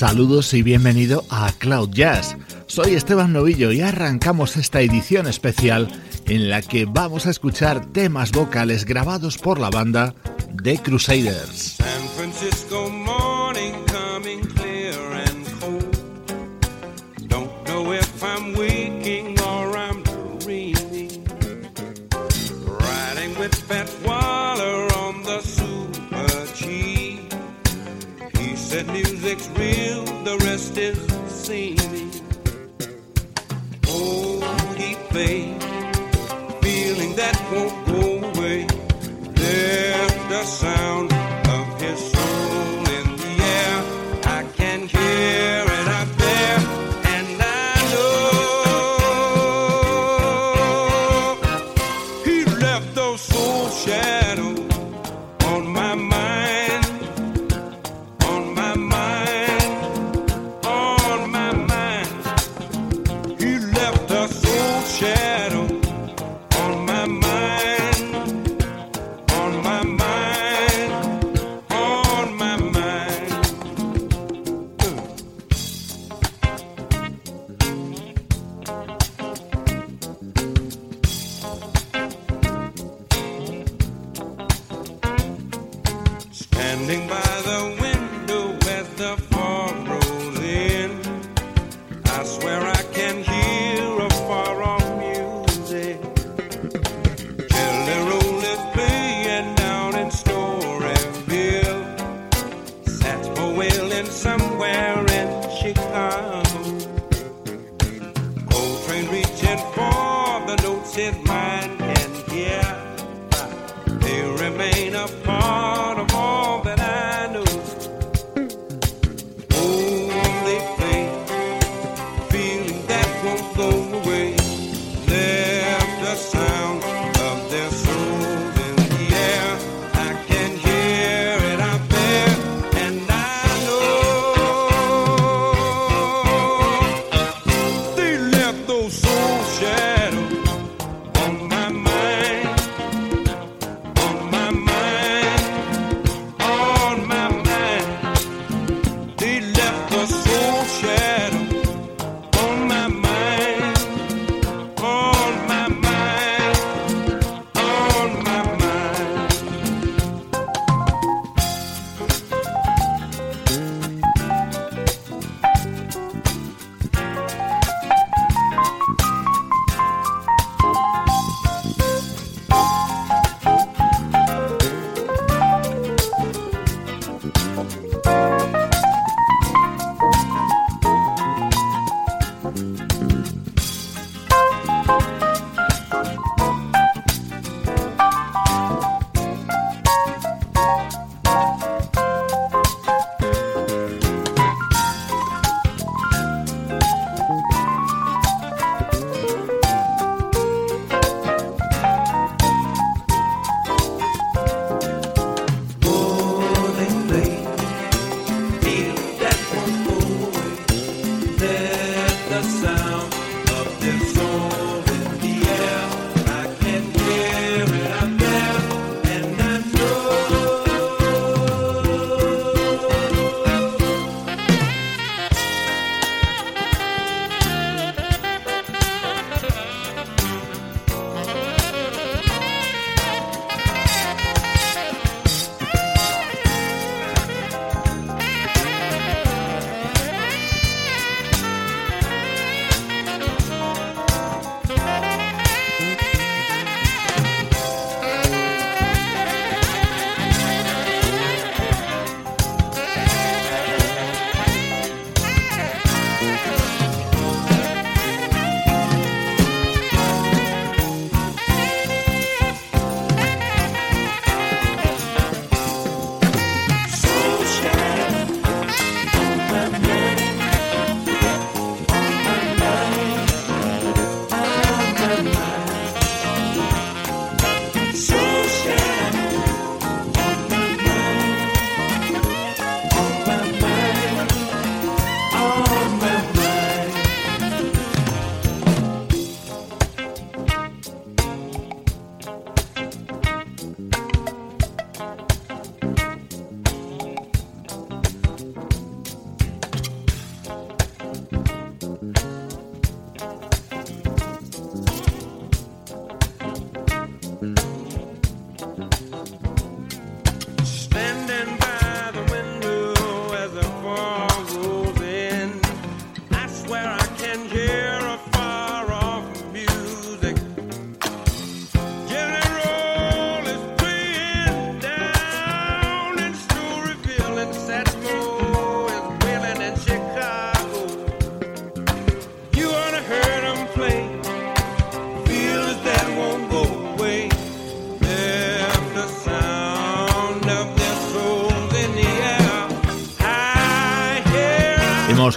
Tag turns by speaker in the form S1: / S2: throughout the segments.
S1: Saludos y bienvenido a Cloud Jazz. Soy Esteban Novillo y arrancamos esta edición especial en la que vamos a escuchar temas vocales grabados por la banda The Crusaders.
S2: San Francisco morning coming clear and cold. Don't know if I'm waking or I'm dreaming. Riding with Fat Waller on the Super G. He said music's real, the rest is seeming. Oh, he played, feeling that won't go away. There's the sound of his soul in the air. I can hear it out there, and I know he left those soul shadows his mind can hear. They remain a part of all that I know. Oh, they play, feeling that won't go away. Left the sound of their souls in the air. I can hear it out there, and I know they left those soul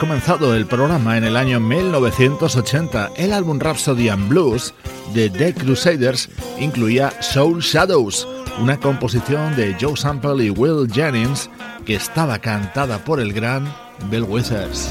S1: comenzado el programa en el año 1980. El álbum Rhapsody and Blues de The Crusaders incluía Soul Shadows, una composición de Joe Sample y Will Jennings que estaba cantada por el gran Bill Withers.